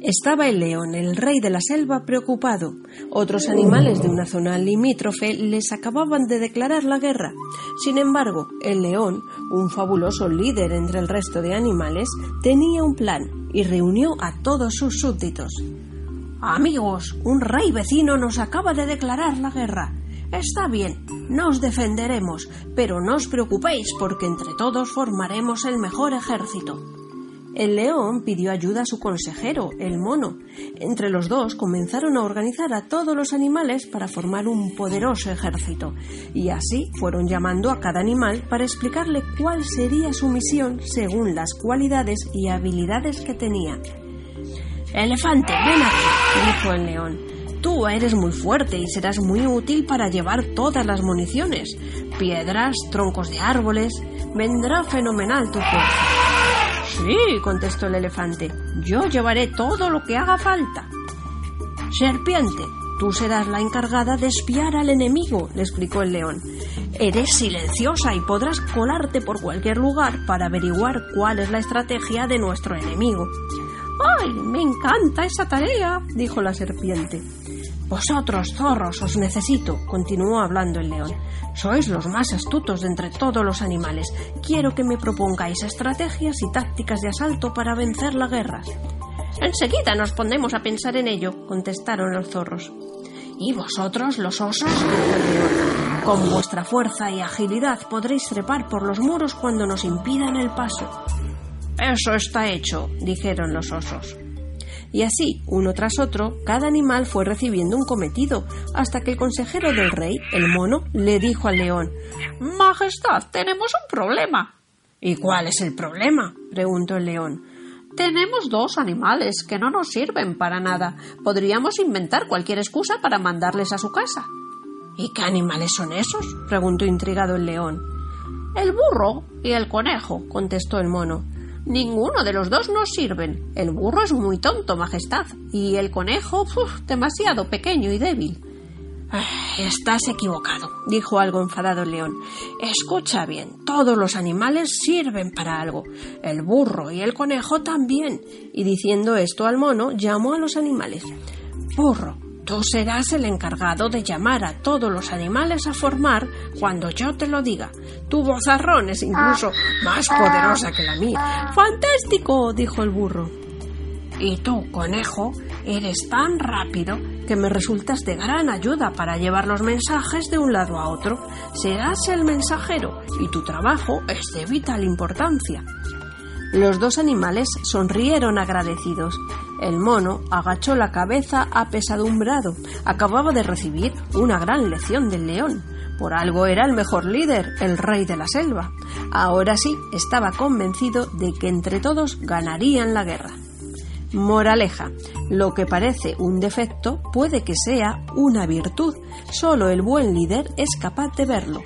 Estaba el león, el rey de la selva, preocupado. Otros animales de una zona limítrofe les acababan de declarar la guerra. Sin embargo, el león, un fabuloso líder entre el resto de animales, tenía un plan y reunió a todos sus súbditos. Amigos, un rey vecino nos acaba de declarar la guerra. Está bien, nos defenderemos, pero no os preocupéis porque entre todos formaremos el mejor ejército. El león pidió ayuda a su consejero, el mono. Entre los dos comenzaron a organizar a todos los animales para formar un poderoso ejército, y así fueron llamando a cada animal para explicarle cuál sería su misión según las cualidades y habilidades que tenía. Elefante, ven aquí, dijo el león. Tú eres muy fuerte y serás muy útil para llevar todas las municiones, piedras, troncos de árboles. Vendrá fenomenal tu fuerza. Sí, contestó el elefante, yo llevaré todo lo que haga falta. Serpiente, tú serás la encargada de espiar al enemigo, le explicó el león. Eres silenciosa y podrás colarte por cualquier lugar para averiguar cuál es la estrategia de nuestro enemigo. ¡Ay, me encanta esa tarea! dijo la serpiente. Vosotros, zorros, os necesito, continuó hablando el león. Sois los más astutos de entre todos los animales. Quiero que me propongáis estrategias y tácticas de asalto para vencer la guerra. Enseguida nos pondremos a pensar en ello, contestaron los zorros. ¿Y vosotros, los osos? Con vuestra fuerza y agilidad podréis trepar por los muros cuando nos impidan el paso. Eso está hecho, dijeron los osos. Y así, uno tras otro, cada animal fue recibiendo un cometido, hasta que el consejero del rey, el mono, le dijo al león Majestad, tenemos un problema. ¿Y cuál es el problema? preguntó el león. Tenemos dos animales que no nos sirven para nada. Podríamos inventar cualquier excusa para mandarles a su casa. ¿Y qué animales son esos? preguntó intrigado el león. El burro y el conejo, contestó el mono. Ninguno de los dos nos sirven. El burro es muy tonto, Majestad, y el conejo, demasiado pequeño y débil. Estás equivocado, dijo algo enfadado el león. Escucha bien, todos los animales sirven para algo. El burro y el conejo también. Y diciendo esto al mono, llamó a los animales. Burro, Tú serás el encargado de llamar a todos los animales a formar cuando yo te lo diga. Tu vozarrón es incluso más poderosa que la mía. ¡Fantástico! dijo el burro. Y tú, conejo, eres tan rápido que me resultas de gran ayuda para llevar los mensajes de un lado a otro. Serás el mensajero y tu trabajo es de vital importancia. Los dos animales sonrieron agradecidos. El mono agachó la cabeza apesadumbrado. Acababa de recibir una gran lección del león. Por algo era el mejor líder, el rey de la selva. Ahora sí estaba convencido de que entre todos ganarían la guerra. Moraleja. Lo que parece un defecto puede que sea una virtud. Solo el buen líder es capaz de verlo.